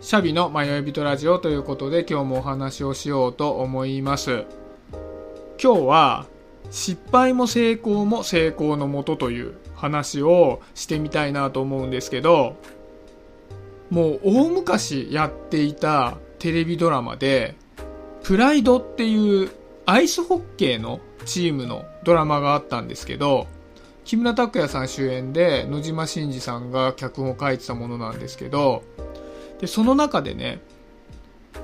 シャビの迷い人ラジオということで今日もお話をしようと思います。今日は失敗も成功も成功のもとという話をしてみたいなと思うんですけどもう大昔やっていたテレビドラマでプライドっていうアイスホッケーのチームのドラマがあったんですけど木村拓哉さん主演で野島伸司さんが脚本を書いてたものなんですけどでその中でね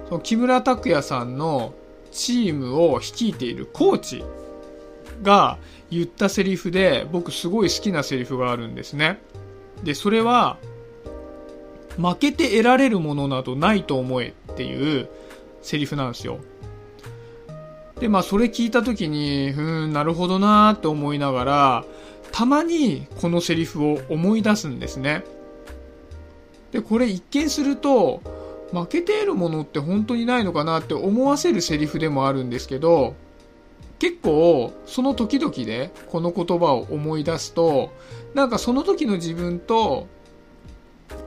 その木村拓哉さんのチームを率いているコーチが言ったセリフで僕すごい好きなセリフがあるんですね。でそれは負けて得られるものなどないと思えっていうセリフなんですよ。でまあそれ聞いた時にうんなるほどなーって思いながらたまにこのセリフを思い出すんですね。でこれ一見すると負けているものって本当にないのかなって思わせるセリフでもあるんですけど結構その時々でこの言葉を思い出すとなんかその時の自分と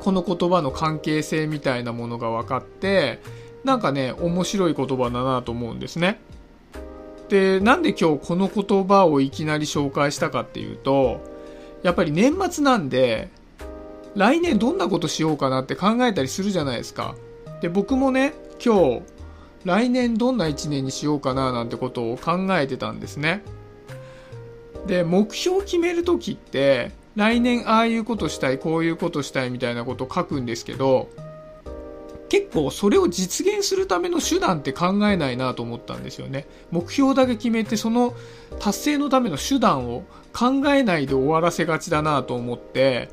この言葉の関係性みたいなものが分かってなんかね面白い言葉だなと思うんですね。でなんで今日この言葉をいきなり紹介したかっていうとやっぱり年末なんで来年どんなことしようかなって考えたりするじゃないですか。で、僕もね、今日、来年どんな1年にしようかななんてことを考えてたんですね。で、目標を決めるときって、来年ああいうことしたい、こういうことしたいみたいなことを書くんですけど、結構それを実現するための手段って考えないなと思ったんですよね。目標だけ決めてその達成のための手段を考えないで終わらせがちだなと思って、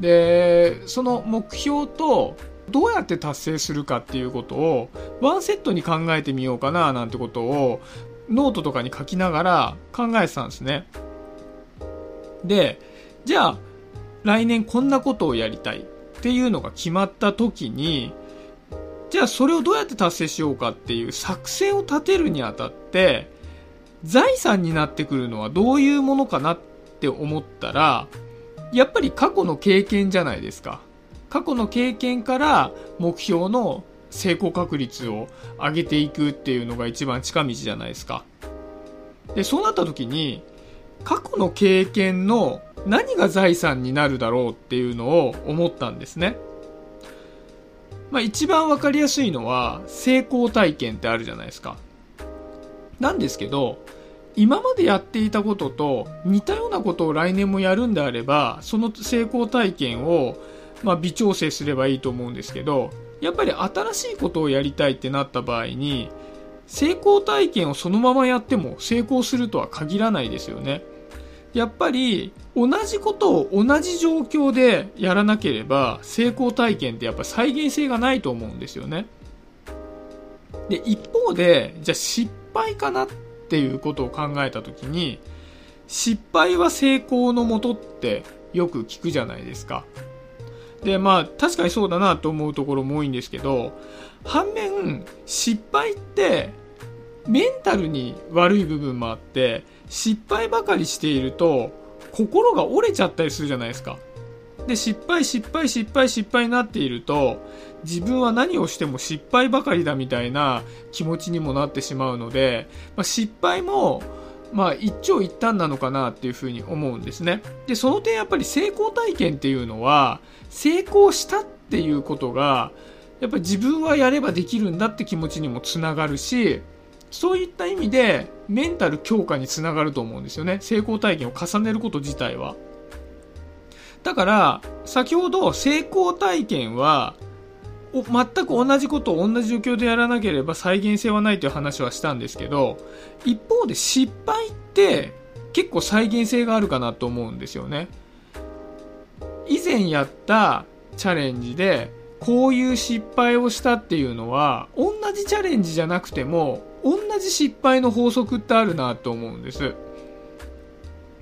でその目標とどうやって達成するかっていうことをワンセットに考えてみようかななんてことをノートとかに書きながら考えてたんですね。でじゃあ来年こんなことをやりたいっていうのが決まった時にじゃあそれをどうやって達成しようかっていう作戦を立てるにあたって財産になってくるのはどういうものかなって思ったらやっぱり過去の経験じゃないですか。過去の経験から目標の成功確率を上げていくっていうのが一番近道じゃないですか。で、そうなった時に、過去の経験の何が財産になるだろうっていうのを思ったんですね。まあ一番わかりやすいのは成功体験ってあるじゃないですか。なんですけど、今までやっていたことと似たようなことを来年もやるんであれば、その成功体験を、まあ、微調整すればいいと思うんですけど、やっぱり新しいことをやりたいってなった場合に、成功体験をそのままやっても成功するとは限らないですよね。やっぱり同じことを同じ状況でやらなければ成功体験ってやっぱ再現性がないと思うんですよね。で、一方で、じゃあ失敗かなっっていうことを考えた時に失敗は成功のもとってよく聞くじゃないですか。で、まあ確かにそうだなと思うところも多いんですけど反面失敗ってメンタルに悪い部分もあって失敗ばかりしていると心が折れちゃったりするじゃないですか。で、失敗、失敗、失敗、失敗になっていると、自分は何をしても失敗ばかりだみたいな気持ちにもなってしまうので、まあ、失敗も、まあ、一長一短なのかなっていうふうに思うんですね。で、その点やっぱり成功体験っていうのは、成功したっていうことが、やっぱり自分はやればできるんだって気持ちにもつながるし、そういった意味でメンタル強化につながると思うんですよね。成功体験を重ねること自体は。だから、先ほど成功体験は、全く同じことを同じ状況でやらなければ再現性はないという話はしたんですけど、一方で失敗って結構再現性があるかなと思うんですよね。以前やったチャレンジで、こういう失敗をしたっていうのは、同じチャレンジじゃなくても、同じ失敗の法則ってあるなと思うんです。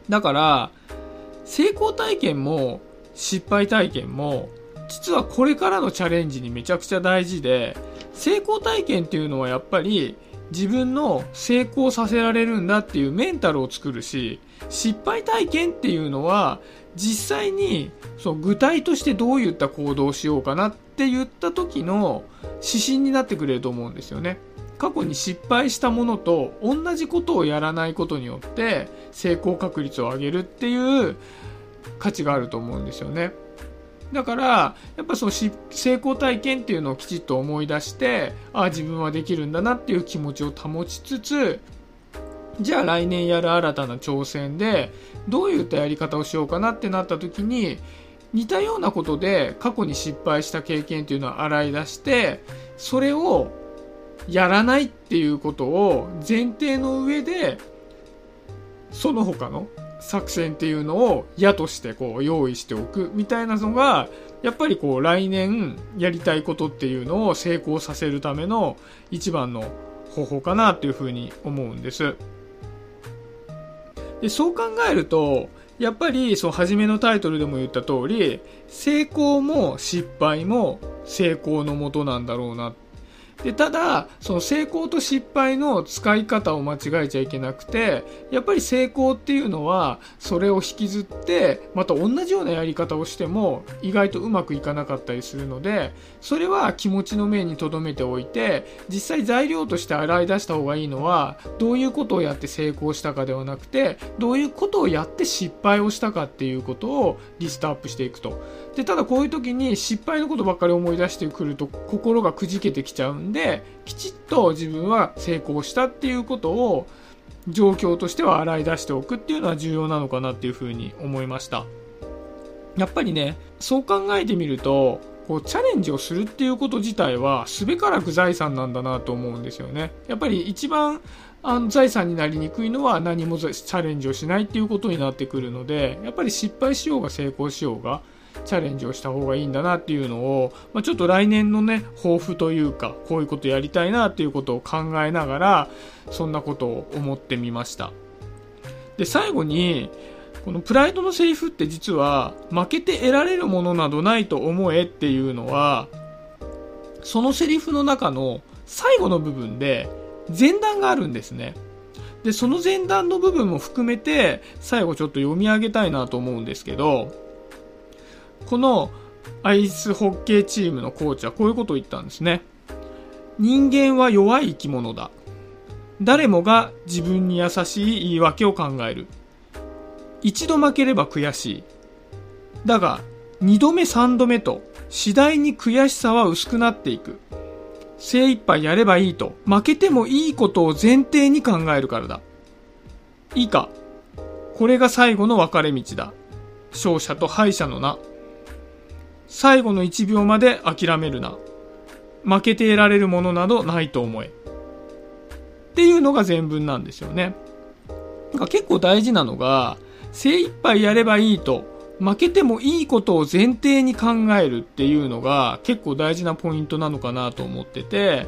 だから、成功体験も失敗体験も実はこれからのチャレンジにめちゃくちゃ大事で成功体験っていうのはやっぱり自分の成功させられるんだっていうメンタルを作るし失敗体験っていうのは実際にその具体としてどういった行動をしようかなって言った時の指針になってくれると思うんですよね。過去に失敗したものと同じことをやらないことによって成功確率を上げるっていう価値があると思うんですよね。だから、やっぱその成功体験っていうのをきちっと思い出して、ああ、自分はできるんだなっていう気持ちを保ちつつ、じゃあ来年やる新たな挑戦で、どういったやり方をしようかなってなった時に、似たようなことで過去に失敗した経験っていうのを洗い出して、それをやらないっていうことを前提の上で、その他の作戦っていうのを矢としてこう用意しておくみたいなのが、やっぱりこう来年やりたいことっていうのを成功させるための一番の方法かなっていうふうに思うんです。でそう考えると、やっぱりそう初めのタイトルでも言った通り、成功も失敗も成功のもとなんだろうなっでただその成功と失敗の使い方を間違えちゃいけなくてやっぱり成功っていうのはそれを引きずってまた同じようなやり方をしても意外とうまくいかなかったりするのでそれは気持ちの面に留めておいて実際材料として洗い出した方がいいのはどういうことをやって成功したかではなくてどういうことをやって失敗をしたかっていうことをリストアップしていくと。でただこういう時に失敗のことばっかり思い出してくると心がくじけてきちゃうんでできちっと自分は成功したっていうことを状況としては洗い出しておくっていうのは重要なのかなっていうふうに思いました。やっぱりねそう考えてみるとこうチャレンジをするっていうこと自体はすべからく財産なんだなと思うんですよね。やっぱり一番あの財産になりにくいのは何もチャレンジをしないっていうことになってくるのでやっぱり失敗しようが成功しようがチャレンジをした方がいいんだなっていうのを、まあ、ちょっと来年のね、抱負というか、こういうことやりたいなっていうことを考えながら、そんなことを思ってみました。で、最後に、このプライドのセリフって実は、負けて得られるものなどないと思えっていうのは、そのセリフの中の最後の部分で前段があるんですね。で、その前段の部分も含めて、最後ちょっと読み上げたいなと思うんですけど、このアイスホッケーチームのコーチはこういうことを言ったんですね。人間は弱い生き物だ。誰もが自分に優しい言い訳を考える。一度負ければ悔しい。だが、二度目三度目と次第に悔しさは薄くなっていく。精一杯やればいいと、負けてもいいことを前提に考えるからだ。いいか。これが最後の分かれ道だ。勝者と敗者の名。最後の1秒まで諦めるな。負けて得られるものなどないと思え。っていうのが全文なんですよね。結構大事なのが、精一杯やればいいと、負けてもいいことを前提に考えるっていうのが結構大事なポイントなのかなと思ってて、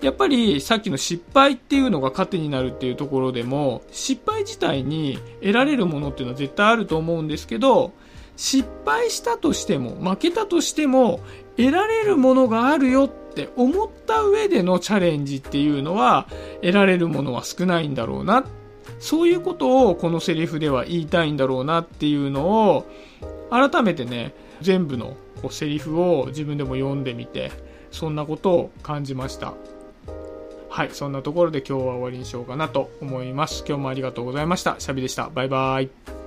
やっぱりさっきの失敗っていうのが糧になるっていうところでも、失敗自体に得られるものっていうのは絶対あると思うんですけど、失敗したとしても、負けたとしても、得られるものがあるよって思った上でのチャレンジっていうのは、得られるものは少ないんだろうな。そういうことをこのセリフでは言いたいんだろうなっていうのを、改めてね、全部のこうセリフを自分でも読んでみて、そんなことを感じました。はい、そんなところで今日は終わりにしようかなと思います。今日もありがとうございました。シャビでした。バイバイ。